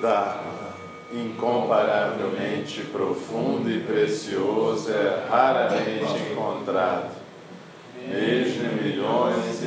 Dharma, incomparavelmente profundo e precioso, é raramente encontrado, mesmo milhões e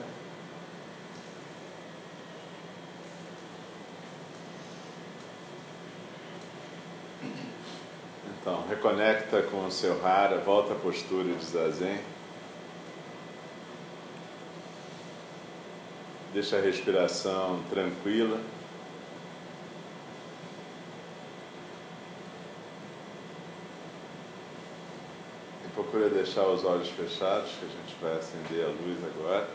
Então, reconecta com o seu rara, volta à postura de zazen. Deixa a respiração tranquila. E procura deixar os olhos fechados, que a gente vai acender a luz agora.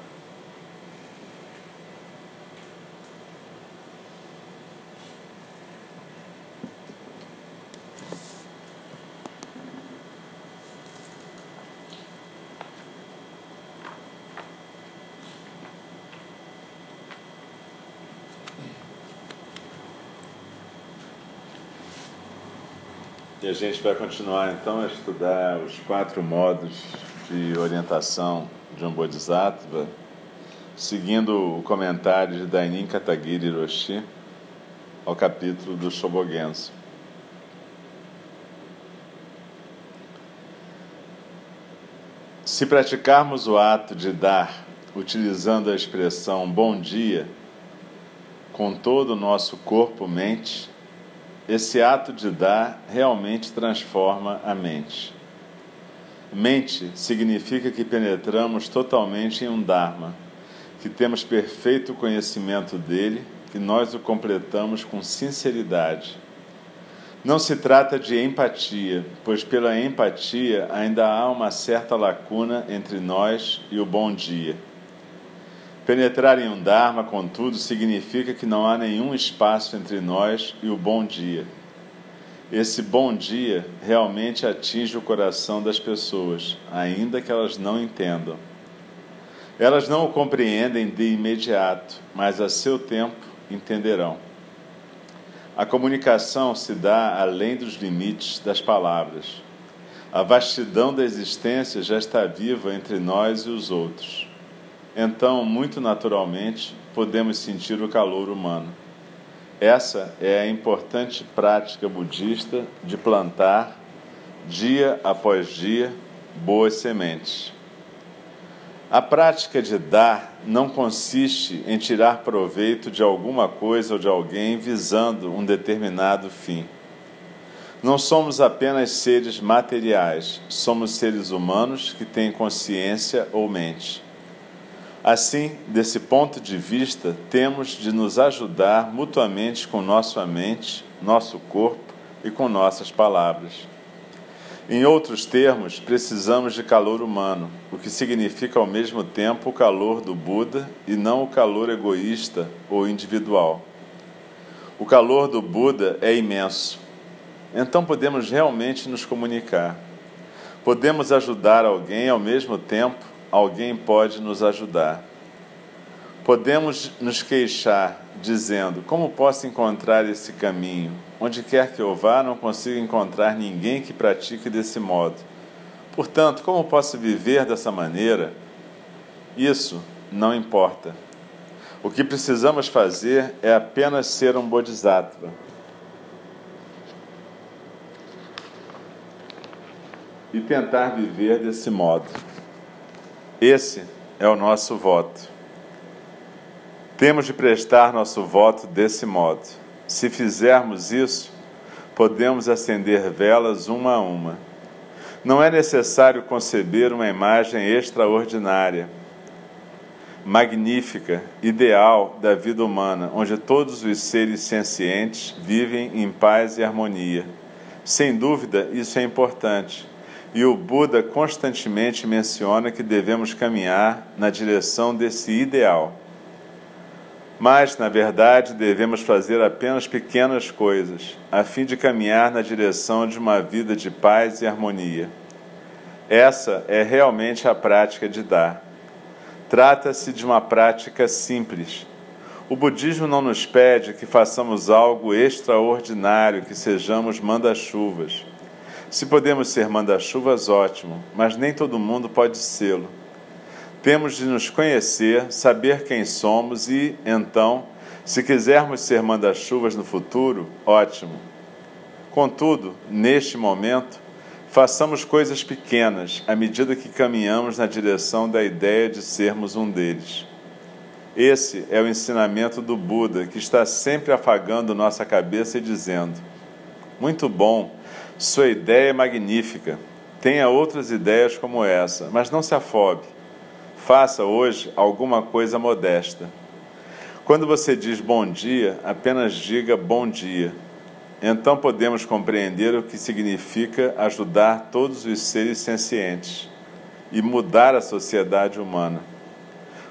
E a gente vai continuar então a estudar os quatro modos de orientação de um Bodhisattva, seguindo o comentário de Dainin Katagiri Roshi ao capítulo do Shobogenzo. Se praticarmos o ato de dar, utilizando a expressão bom dia, com todo o nosso corpo-mente, esse ato de dar realmente transforma a mente. Mente significa que penetramos totalmente em um Dharma, que temos perfeito conhecimento dele, que nós o completamos com sinceridade. Não se trata de empatia, pois pela empatia ainda há uma certa lacuna entre nós e o bom dia. Penetrar em um Dharma, contudo, significa que não há nenhum espaço entre nós e o bom dia. Esse bom dia realmente atinge o coração das pessoas, ainda que elas não entendam. Elas não o compreendem de imediato, mas a seu tempo entenderão. A comunicação se dá além dos limites das palavras. A vastidão da existência já está viva entre nós e os outros então, muito naturalmente, podemos sentir o calor humano. Essa é a importante prática budista de plantar, dia após dia, boas sementes. A prática de dar não consiste em tirar proveito de alguma coisa ou de alguém visando um determinado fim. Não somos apenas seres materiais, somos seres humanos que têm consciência ou mente. Assim, desse ponto de vista, temos de nos ajudar mutuamente com nossa mente, nosso corpo e com nossas palavras. Em outros termos, precisamos de calor humano, o que significa ao mesmo tempo o calor do Buda e não o calor egoísta ou individual. O calor do Buda é imenso. Então podemos realmente nos comunicar. Podemos ajudar alguém ao mesmo tempo alguém pode nos ajudar. Podemos nos queixar dizendo: Como posso encontrar esse caminho? Onde quer que eu vá, não consigo encontrar ninguém que pratique desse modo. Portanto, como posso viver dessa maneira? isso não importa. O que precisamos fazer é apenas ser um bodhisattva. E tentar viver desse modo. Esse é o nosso voto. Temos de prestar nosso voto desse modo. Se fizermos isso, podemos acender velas uma a uma. Não é necessário conceber uma imagem extraordinária, magnífica, ideal da vida humana, onde todos os seres sencientes vivem em paz e harmonia. Sem dúvida, isso é importante. E o Buda constantemente menciona que devemos caminhar na direção desse ideal. Mas, na verdade, devemos fazer apenas pequenas coisas, a fim de caminhar na direção de uma vida de paz e harmonia. Essa é realmente a prática de dar. Trata-se de uma prática simples. O budismo não nos pede que façamos algo extraordinário, que sejamos manda-chuvas. Se podemos ser manda-chuvas, ótimo, mas nem todo mundo pode sê-lo. Temos de nos conhecer, saber quem somos e, então, se quisermos ser manda-chuvas no futuro, ótimo. Contudo, neste momento, façamos coisas pequenas à medida que caminhamos na direção da ideia de sermos um deles. Esse é o ensinamento do Buda, que está sempre afagando nossa cabeça e dizendo: Muito bom, sua ideia é magnífica. Tenha outras ideias como essa, mas não se afobe. Faça hoje alguma coisa modesta. Quando você diz bom dia, apenas diga bom dia. Então podemos compreender o que significa ajudar todos os seres sencientes e mudar a sociedade humana.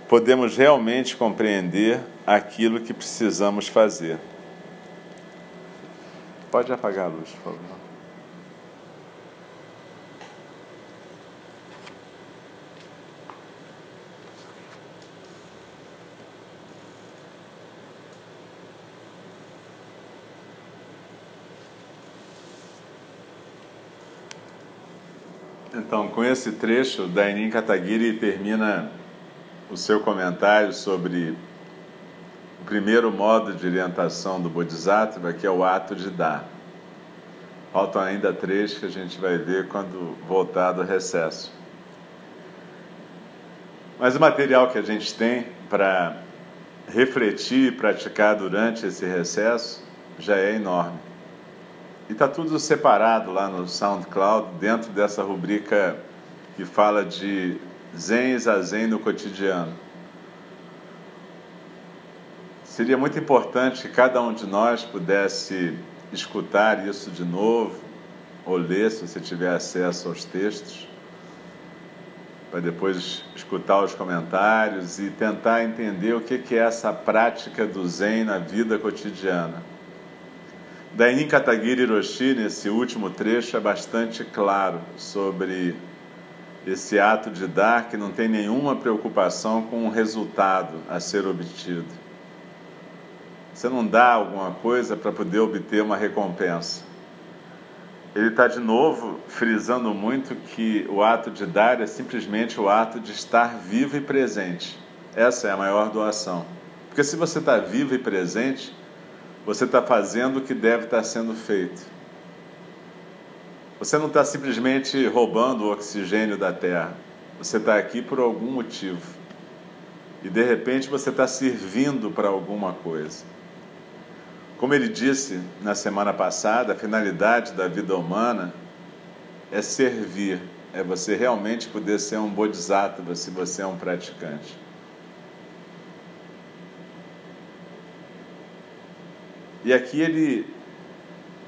Podemos realmente compreender aquilo que precisamos fazer. Pode apagar a luz, por favor. Então, com esse trecho, Dainin Katagiri termina o seu comentário sobre o primeiro modo de orientação do Bodhisattva, que é o ato de dar. Faltam ainda três que a gente vai ver quando voltar do recesso. Mas o material que a gente tem para refletir e praticar durante esse recesso já é enorme. E está tudo separado lá no SoundCloud, dentro dessa rubrica que fala de Zen a Zen no cotidiano. Seria muito importante que cada um de nós pudesse escutar isso de novo, ou ler, se você tiver acesso aos textos, para depois escutar os comentários e tentar entender o que é essa prática do Zen na vida cotidiana. Dainin Katagiri Hiroshi, nesse último trecho, é bastante claro sobre esse ato de dar que não tem nenhuma preocupação com o resultado a ser obtido. Você não dá alguma coisa para poder obter uma recompensa. Ele está de novo frisando muito que o ato de dar é simplesmente o ato de estar vivo e presente. Essa é a maior doação. Porque se você está vivo e presente, você está fazendo o que deve estar sendo feito. Você não está simplesmente roubando o oxigênio da Terra. Você está aqui por algum motivo. E de repente você está servindo para alguma coisa. Como ele disse na semana passada, a finalidade da vida humana é servir, é você realmente poder ser um bodhisattva se você é um praticante. E aqui ele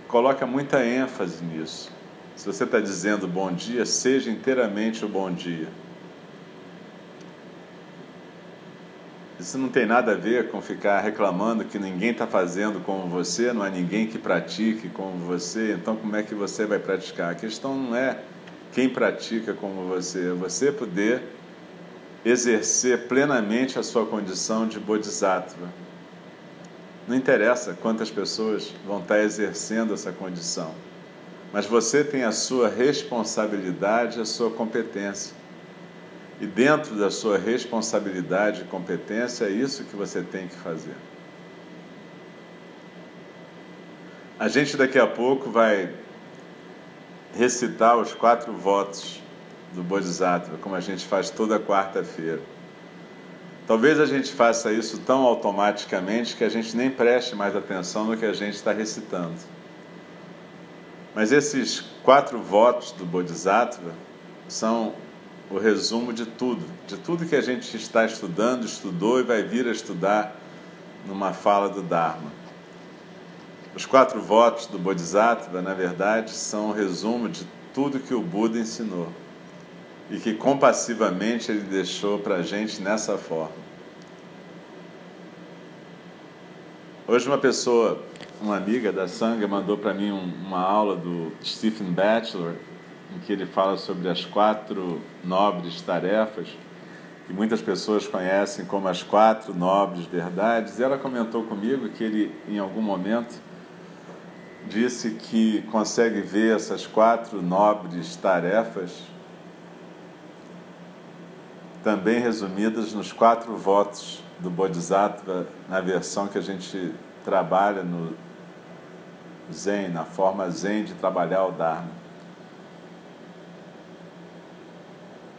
coloca muita ênfase nisso. Se você está dizendo bom dia, seja inteiramente o bom dia. Isso não tem nada a ver com ficar reclamando que ninguém está fazendo como você, não há ninguém que pratique como você, então como é que você vai praticar? A questão não é quem pratica como você, é você poder exercer plenamente a sua condição de bodhisattva não interessa quantas pessoas vão estar exercendo essa condição, mas você tem a sua responsabilidade, a sua competência. E dentro da sua responsabilidade e competência, é isso que você tem que fazer. A gente daqui a pouco vai recitar os quatro votos do Bodhisattva, como a gente faz toda quarta-feira. Talvez a gente faça isso tão automaticamente que a gente nem preste mais atenção no que a gente está recitando. Mas esses quatro votos do Bodhisattva são o resumo de tudo, de tudo que a gente está estudando, estudou e vai vir a estudar numa fala do Dharma. Os quatro votos do Bodhisattva, na verdade, são o resumo de tudo que o Buda ensinou e que compassivamente ele deixou para a gente nessa forma. Hoje, uma pessoa, uma amiga da Sangha, mandou para mim um, uma aula do Stephen Batchelor em que ele fala sobre as quatro nobres tarefas, que muitas pessoas conhecem como as quatro nobres verdades. E ela comentou comigo que ele, em algum momento, disse que consegue ver essas quatro nobres tarefas também resumidas nos quatro votos do Bodhisattva, na versão que a gente trabalha no Zen, na forma Zen de trabalhar o Dharma.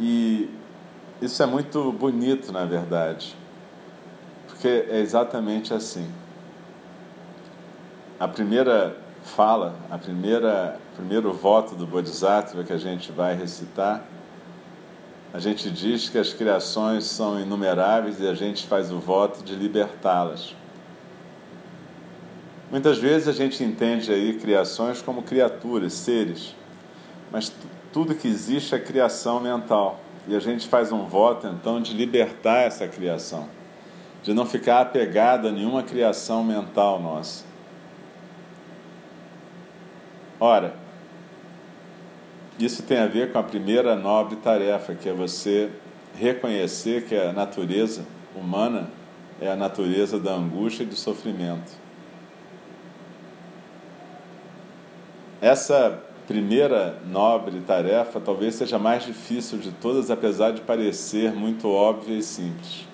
E isso é muito bonito, na verdade, porque é exatamente assim. A primeira fala, a primeira primeiro voto do Bodhisattva que a gente vai recitar, a gente diz que as criações são inumeráveis e a gente faz o voto de libertá-las. Muitas vezes a gente entende aí criações como criaturas, seres, mas tudo que existe é criação mental. E a gente faz um voto então de libertar essa criação, de não ficar apegado a nenhuma criação mental nossa. Ora, isso tem a ver com a primeira nobre tarefa, que é você reconhecer que a natureza humana é a natureza da angústia e do sofrimento. Essa primeira nobre tarefa talvez seja mais difícil de todas, apesar de parecer muito óbvia e simples.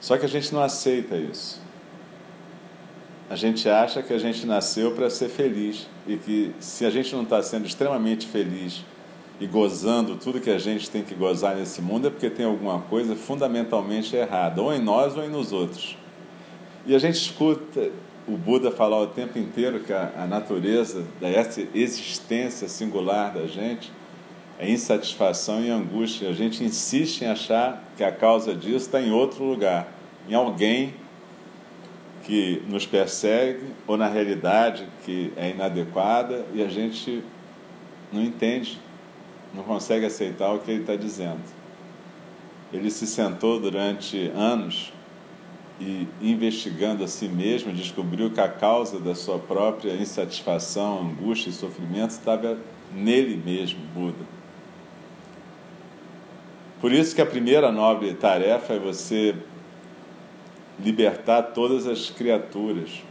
Só que a gente não aceita isso. A gente acha que a gente nasceu para ser feliz e que se a gente não está sendo extremamente feliz e gozando tudo que a gente tem que gozar nesse mundo é porque tem alguma coisa fundamentalmente errada, ou em nós ou em nos outros. E a gente escuta o Buda falar o tempo inteiro que a, a natureza dessa existência singular da gente é insatisfação e angústia. A gente insiste em achar que a causa disso está em outro lugar, em alguém que nos persegue ou na realidade que é inadequada e a gente não entende, não consegue aceitar o que ele está dizendo. Ele se sentou durante anos e investigando a si mesmo, descobriu que a causa da sua própria insatisfação, angústia e sofrimento estava nele mesmo, Buda. Por isso que a primeira nobre tarefa é você libertar todas as criaturas.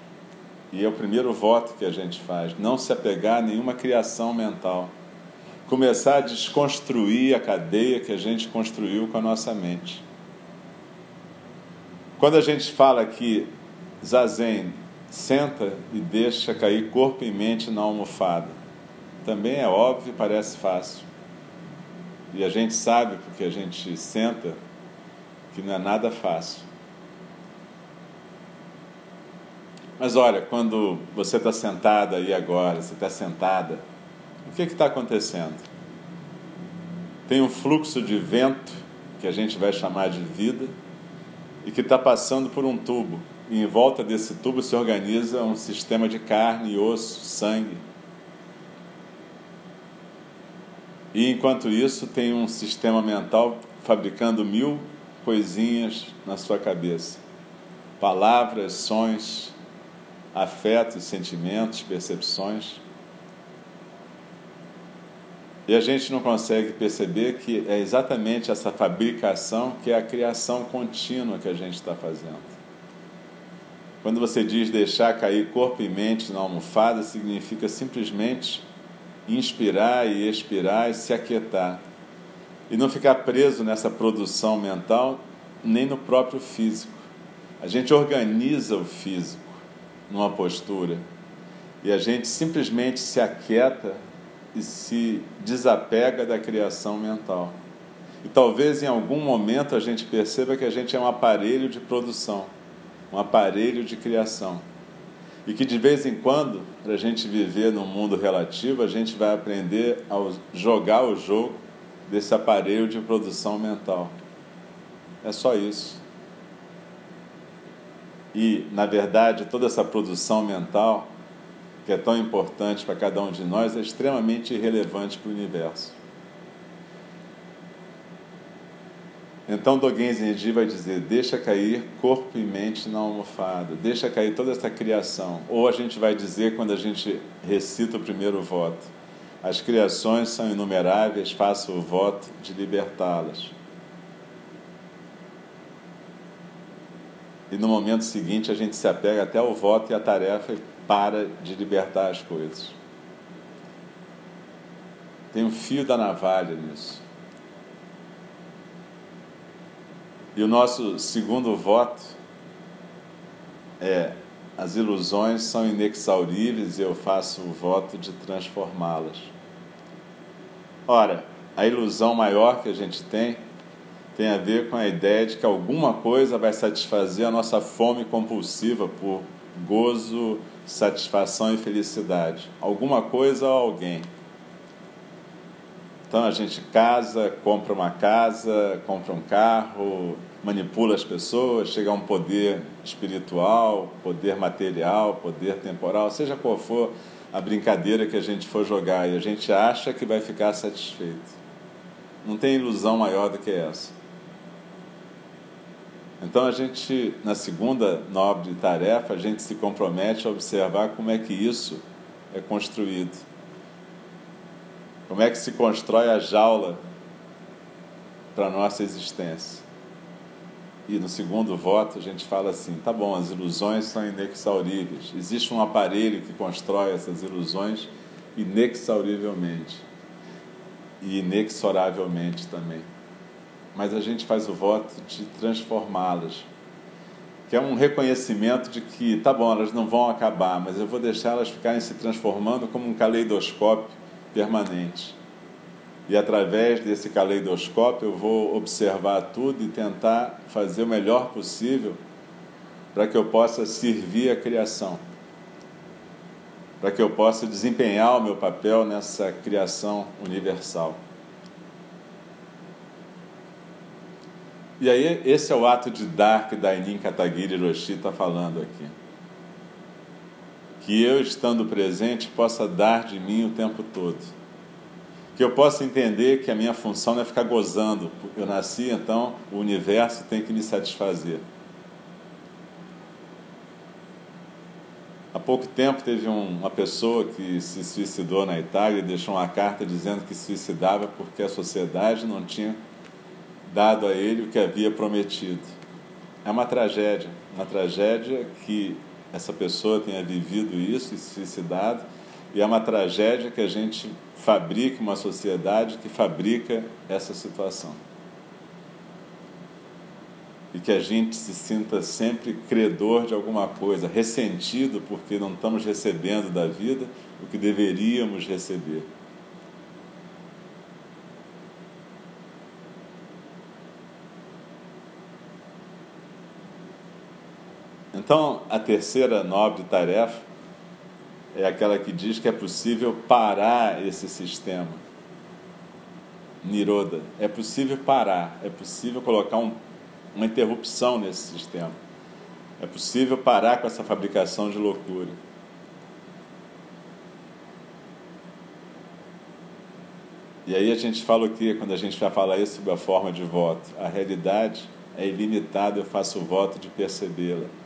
E é o primeiro voto que a gente faz: não se apegar a nenhuma criação mental. Começar a desconstruir a cadeia que a gente construiu com a nossa mente. Quando a gente fala que Zazen senta e deixa cair corpo e mente na almofada, também é óbvio e parece fácil. E a gente sabe, porque a gente senta, que não é nada fácil. Mas olha, quando você está sentada aí agora, você está sentada, o que está acontecendo? Tem um fluxo de vento, que a gente vai chamar de vida, e que está passando por um tubo. E em volta desse tubo se organiza um sistema de carne, osso, sangue. E enquanto isso, tem um sistema mental fabricando mil coisinhas na sua cabeça: palavras, sons, afetos, sentimentos, percepções. E a gente não consegue perceber que é exatamente essa fabricação que é a criação contínua que a gente está fazendo. Quando você diz deixar cair corpo e mente na almofada, significa simplesmente inspirar e expirar e se aquietar. E não ficar preso nessa produção mental, nem no próprio físico. A gente organiza o físico numa postura e a gente simplesmente se aquieta e se desapega da criação mental. E talvez em algum momento a gente perceba que a gente é um aparelho de produção, um aparelho de criação. E que de vez em quando, para a gente viver num mundo relativo, a gente vai aprender a jogar o jogo desse aparelho de produção mental. É só isso. E, na verdade, toda essa produção mental, que é tão importante para cada um de nós, é extremamente irrelevante para o universo. Então Dogen Zenji vai dizer: deixa cair corpo e mente na almofada, deixa cair toda essa criação. Ou a gente vai dizer quando a gente recita o primeiro voto: as criações são inumeráveis, faço o voto de libertá-las. E no momento seguinte a gente se apega até ao voto e à tarefa e para de libertar as coisas. Tem um fio da navalha nisso. E o nosso segundo voto é: as ilusões são inexauríveis e eu faço o voto de transformá-las. Ora, a ilusão maior que a gente tem tem a ver com a ideia de que alguma coisa vai satisfazer a nossa fome compulsiva por gozo, satisfação e felicidade. Alguma coisa ou alguém. Então a gente casa, compra uma casa, compra um carro, manipula as pessoas, chega a um poder espiritual, poder material, poder temporal, seja qual for a brincadeira que a gente for jogar e a gente acha que vai ficar satisfeito. Não tem ilusão maior do que essa. Então a gente, na segunda nobre tarefa, a gente se compromete a observar como é que isso é construído. Como é que se constrói a jaula para a nossa existência. E no segundo voto a gente fala assim: tá bom, as ilusões são inexauríveis. Existe um aparelho que constrói essas ilusões inexaurivelmente e inexoravelmente também. Mas a gente faz o voto de transformá-las, que é um reconhecimento de que, tá bom, elas não vão acabar, mas eu vou deixar elas ficarem se transformando como um caleidoscópio permanente. E através desse caleidoscópio eu vou observar tudo e tentar fazer o melhor possível para que eu possa servir a criação. Para que eu possa desempenhar o meu papel nessa criação universal. E aí, esse é o ato de dar que Dainin Katagiri Roshi está falando aqui. Que eu, estando presente, possa dar de mim o tempo todo que eu possa entender que a minha função não é ficar gozando. Eu nasci, então o universo tem que me satisfazer. Há pouco tempo teve um, uma pessoa que se suicidou na Itália e deixou uma carta dizendo que se suicidava porque a sociedade não tinha dado a ele o que havia prometido. É uma tragédia, uma tragédia que essa pessoa tenha vivido isso e se suicidado, e é uma tragédia que a gente fabrique uma sociedade que fabrica essa situação. E que a gente se sinta sempre credor de alguma coisa, ressentido porque não estamos recebendo da vida o que deveríamos receber. Então, a terceira nobre tarefa é aquela que diz que é possível parar esse sistema. Niroda. É possível parar, é possível colocar um, uma interrupção nesse sistema. É possível parar com essa fabricação de loucura. E aí a gente fala o que quando a gente vai falar isso sob a forma de voto? A realidade é ilimitada, eu faço o voto de percebê-la.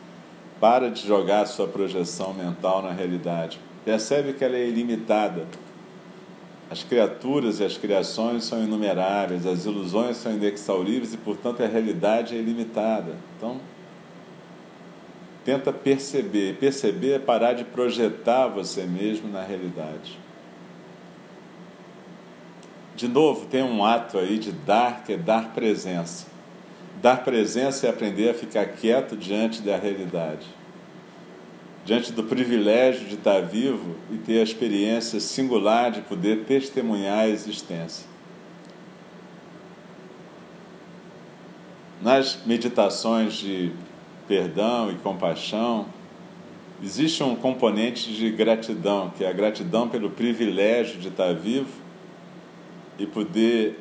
Para de jogar sua projeção mental na realidade. Percebe que ela é ilimitada. As criaturas e as criações são inumeráveis, as ilusões são inexauríveis e, portanto, a realidade é ilimitada. Então, tenta perceber. Perceber é parar de projetar você mesmo na realidade. de novo, tem um ato aí de dar, que é dar presença. Dar presença é aprender a ficar quieto diante da realidade, diante do privilégio de estar vivo e ter a experiência singular de poder testemunhar a existência. Nas meditações de perdão e compaixão, existe um componente de gratidão, que é a gratidão pelo privilégio de estar vivo e poder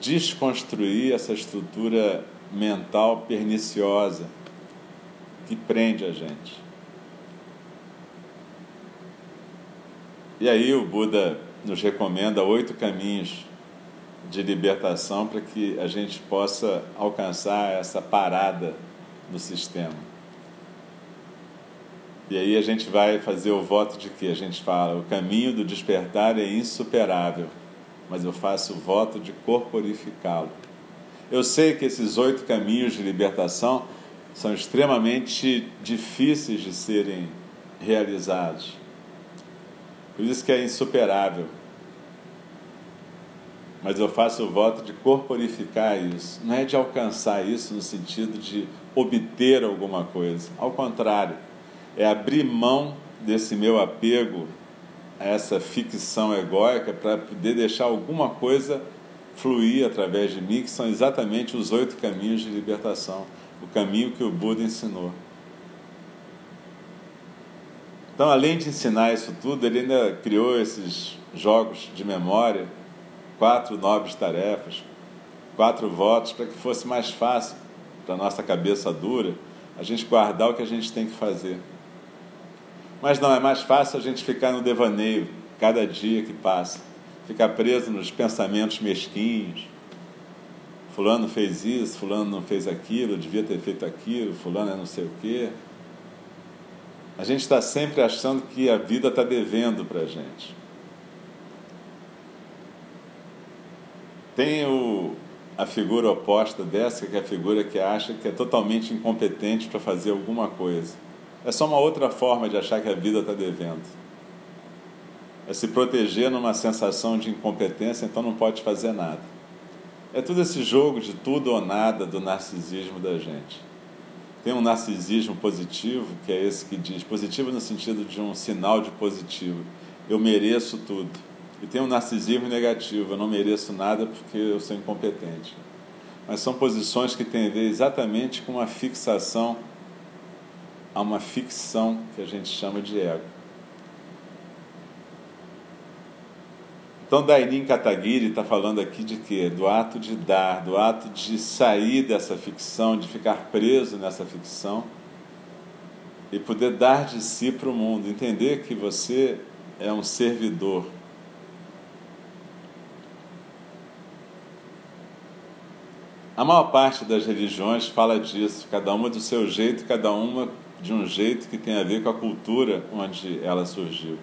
desconstruir essa estrutura mental perniciosa que prende a gente. E aí o Buda nos recomenda oito caminhos de libertação para que a gente possa alcançar essa parada no sistema. E aí a gente vai fazer o voto de que a gente fala, o caminho do despertar é insuperável mas eu faço o voto de corporificá-lo. Eu sei que esses oito caminhos de libertação são extremamente difíceis de serem realizados. Por isso que é insuperável. Mas eu faço o voto de corporificar isso. Não é de alcançar isso no sentido de obter alguma coisa. Ao contrário, é abrir mão desse meu apego essa ficção egóica para poder deixar alguma coisa fluir através de mim, que são exatamente os oito caminhos de libertação, o caminho que o Buda ensinou. Então, além de ensinar isso tudo, ele ainda criou esses jogos de memória, quatro nobres tarefas, quatro votos, para que fosse mais fácil para nossa cabeça dura a gente guardar o que a gente tem que fazer. Mas não, é mais fácil a gente ficar no devaneio cada dia que passa, ficar preso nos pensamentos mesquinhos. Fulano fez isso, Fulano não fez aquilo, devia ter feito aquilo, Fulano é não sei o quê. A gente está sempre achando que a vida está devendo para a gente. Tem o, a figura oposta dessa, que é a figura que acha que é totalmente incompetente para fazer alguma coisa. É só uma outra forma de achar que a vida está devendo. É se proteger numa sensação de incompetência, então não pode fazer nada. É tudo esse jogo de tudo ou nada do narcisismo da gente. Tem um narcisismo positivo, que é esse que diz, positivo no sentido de um sinal de positivo. Eu mereço tudo. E tem um narcisismo negativo, eu não mereço nada porque eu sou incompetente. Mas são posições que têm a ver exatamente com a fixação a uma ficção que a gente chama de ego. Então, Dainin Kataguiri está falando aqui de quê? Do ato de dar, do ato de sair dessa ficção, de ficar preso nessa ficção e poder dar de si para o mundo, entender que você é um servidor. A maior parte das religiões fala disso, cada uma do seu jeito, cada uma de um jeito que tem a ver com a cultura onde ela surgiu.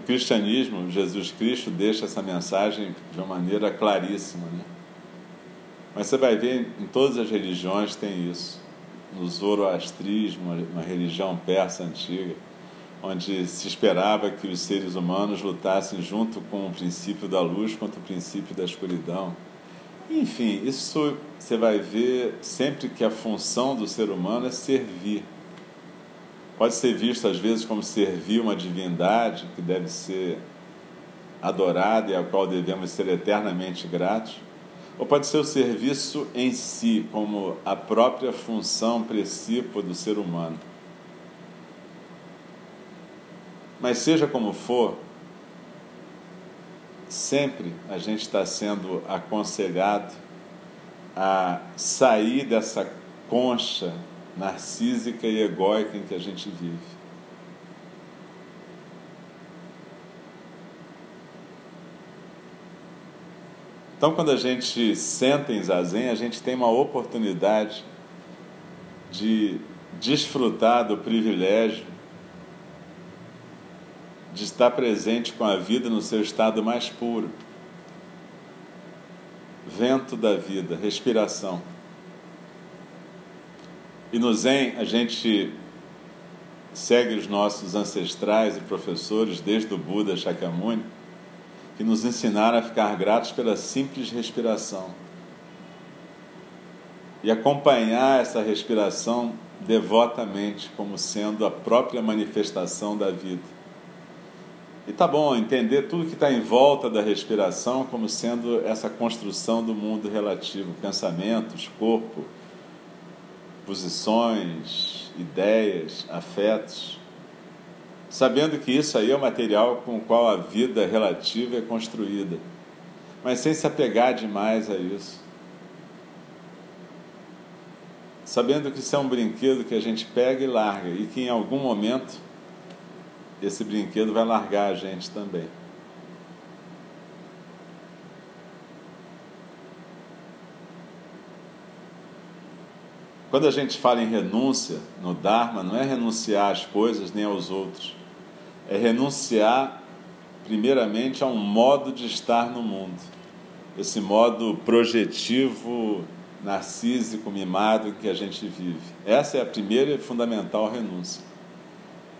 No cristianismo, Jesus Cristo deixa essa mensagem de uma maneira claríssima. Né? Mas você vai ver em todas as religiões tem isso. No zoroastrismo, uma religião persa antiga, onde se esperava que os seres humanos lutassem junto com o princípio da luz contra o princípio da escuridão. Enfim, isso você vai ver sempre que a função do ser humano é servir. Pode ser visto às vezes como servir uma divindade que deve ser adorada e a qual devemos ser eternamente gratos, ou pode ser o serviço em si, como a própria função precípua do ser humano. Mas seja como for, sempre a gente está sendo aconselhado a sair dessa concha narcísica e egóica em que a gente vive. Então, quando a gente senta em zazen, a gente tem uma oportunidade de desfrutar do privilégio de estar presente com a vida no seu estado mais puro. Vento da vida, respiração. E no Zen a gente segue os nossos ancestrais e professores, desde o Buda Shakyamuni, que nos ensinaram a ficar gratos pela simples respiração. E acompanhar essa respiração devotamente como sendo a própria manifestação da vida. E tá bom entender tudo que está em volta da respiração como sendo essa construção do mundo relativo, pensamentos, corpo, posições, ideias, afetos, sabendo que isso aí é o material com o qual a vida relativa é construída, mas sem se apegar demais a isso. Sabendo que isso é um brinquedo que a gente pega e larga e que em algum momento esse brinquedo vai largar a gente também. Quando a gente fala em renúncia no Dharma, não é renunciar às coisas nem aos outros. É renunciar, primeiramente, a um modo de estar no mundo. Esse modo projetivo, narcísico, mimado que a gente vive. Essa é a primeira e fundamental renúncia.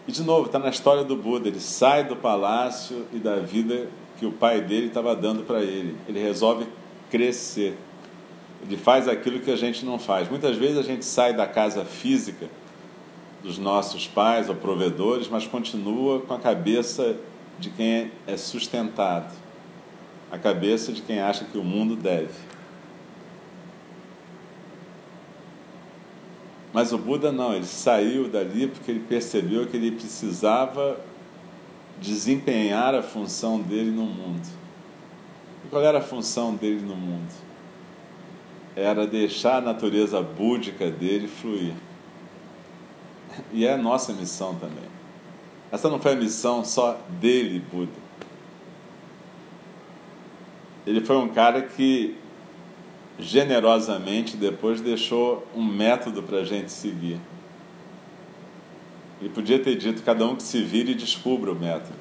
E, de novo, está na história do Buda. Ele sai do palácio e da vida que o pai dele estava dando para ele. Ele resolve crescer ele faz aquilo que a gente não faz. Muitas vezes a gente sai da casa física dos nossos pais ou provedores, mas continua com a cabeça de quem é sustentado, a cabeça de quem acha que o mundo deve. Mas o Buda não, ele saiu dali porque ele percebeu que ele precisava desempenhar a função dele no mundo. E qual era a função dele no mundo? Era deixar a natureza búdica dele fluir. E é a nossa missão também. Essa não foi a missão só dele, Buda. Ele foi um cara que generosamente depois deixou um método para a gente seguir. Ele podia ter dito: cada um que se vire e descubra o método.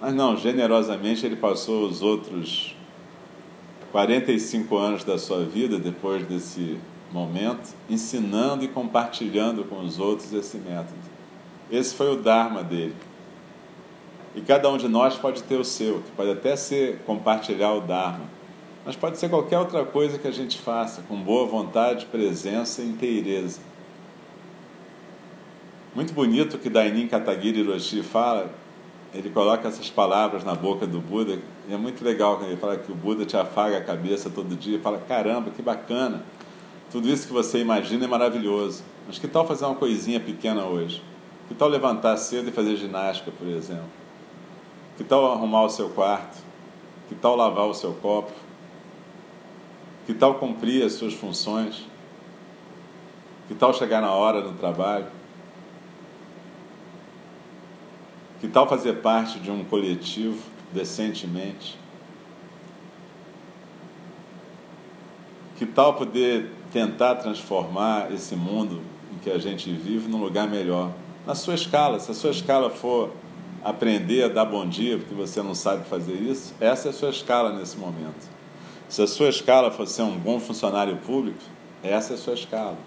Mas não, generosamente ele passou os outros 45 anos da sua vida, depois desse momento, ensinando e compartilhando com os outros esse método. Esse foi o Dharma dele. E cada um de nós pode ter o seu, que pode até ser compartilhar o Dharma, mas pode ser qualquer outra coisa que a gente faça, com boa vontade, presença e inteireza. Muito bonito que Dainin Katagiri Hiroshi fala, ele coloca essas palavras na boca do Buda, e é muito legal quando ele fala que o Buda te afaga a cabeça todo dia, fala, caramba, que bacana, tudo isso que você imagina é maravilhoso, mas que tal fazer uma coisinha pequena hoje? Que tal levantar cedo e fazer ginástica, por exemplo? Que tal arrumar o seu quarto? Que tal lavar o seu copo? Que tal cumprir as suas funções? Que tal chegar na hora no trabalho? Que tal fazer parte de um coletivo decentemente? Que tal poder tentar transformar esse mundo em que a gente vive num lugar melhor? Na sua escala, se a sua escala for aprender a dar bom dia porque você não sabe fazer isso, essa é a sua escala nesse momento. Se a sua escala for ser um bom funcionário público, essa é a sua escala.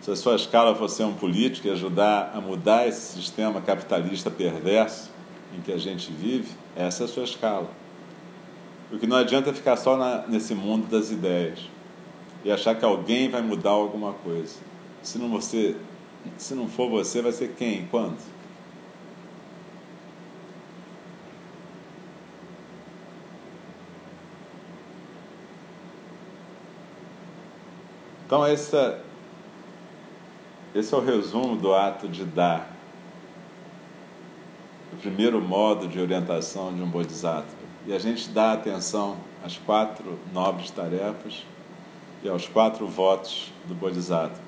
Se a sua escala for ser um político e ajudar a mudar esse sistema capitalista perverso em que a gente vive, essa é a sua escala. O que não adianta é ficar só na, nesse mundo das ideias e achar que alguém vai mudar alguma coisa. Se não, você, se não for você, vai ser quem? Quando? Então, essa esse é o resumo do ato de dar. O primeiro modo de orientação de um Bodhisattva. E a gente dá atenção às quatro nobres tarefas e aos quatro votos do Bodhisattva.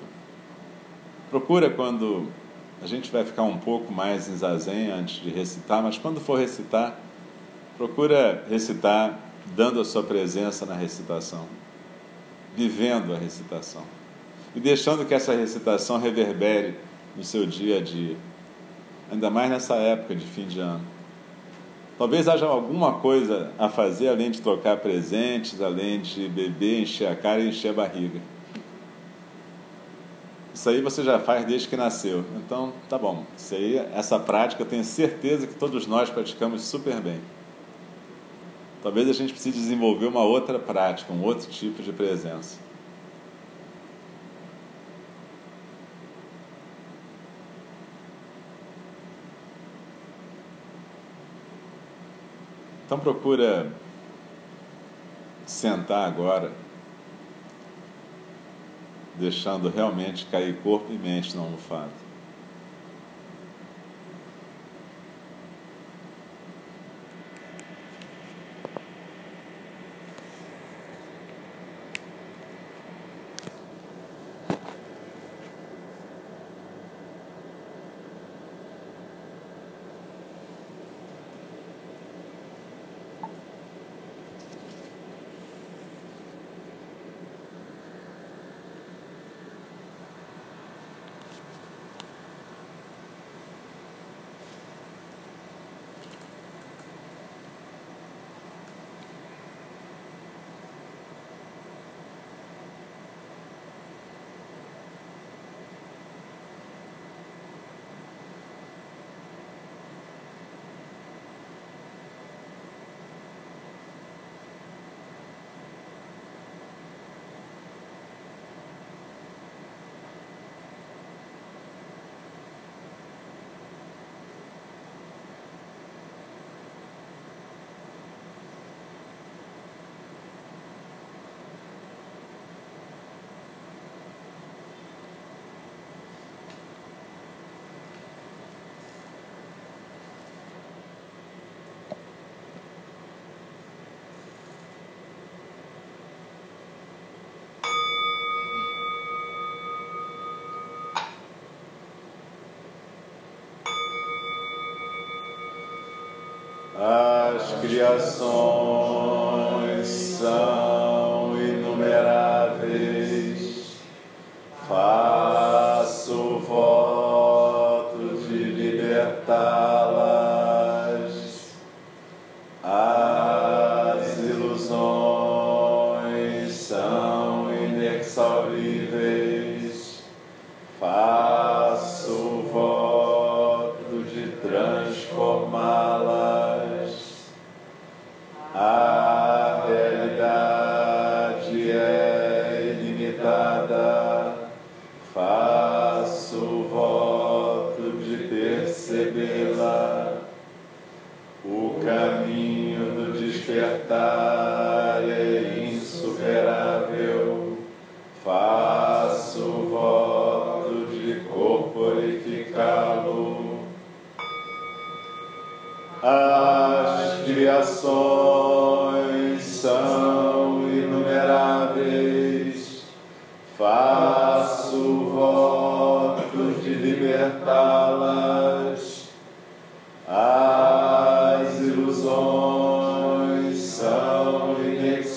Procura quando a gente vai ficar um pouco mais em zazen antes de recitar, mas quando for recitar, procura recitar dando a sua presença na recitação, vivendo a recitação e deixando que essa recitação reverbere no seu dia a dia, ainda mais nessa época de fim de ano. Talvez haja alguma coisa a fazer além de trocar presentes, além de beber, encher a cara e encher a barriga. Isso aí você já faz desde que nasceu. Então, tá bom. Isso aí, essa prática, eu tenho certeza que todos nós praticamos super bem. Talvez a gente precise desenvolver uma outra prática, um outro tipo de presença. Então procura sentar agora, deixando realmente cair corpo e mente na almofada. de ações são inumeráveis. Faço voto de libertar.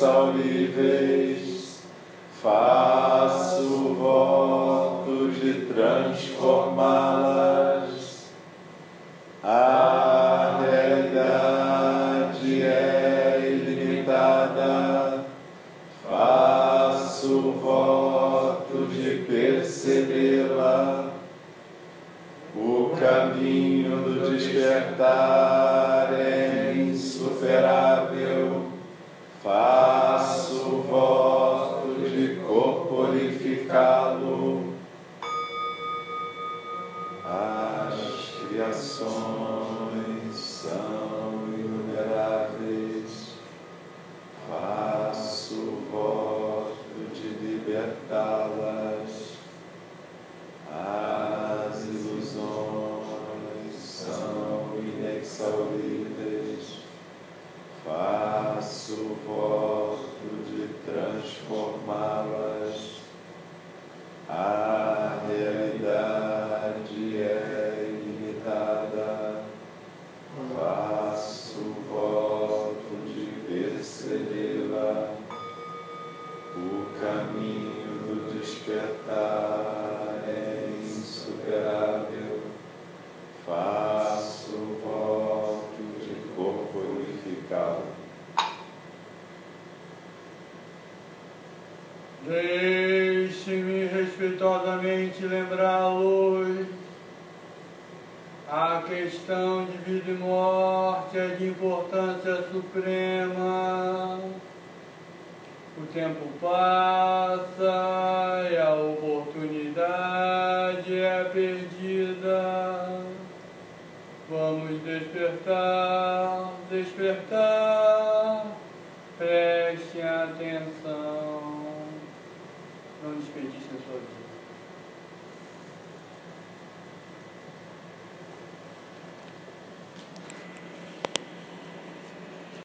Salveis, faço voto de transformação.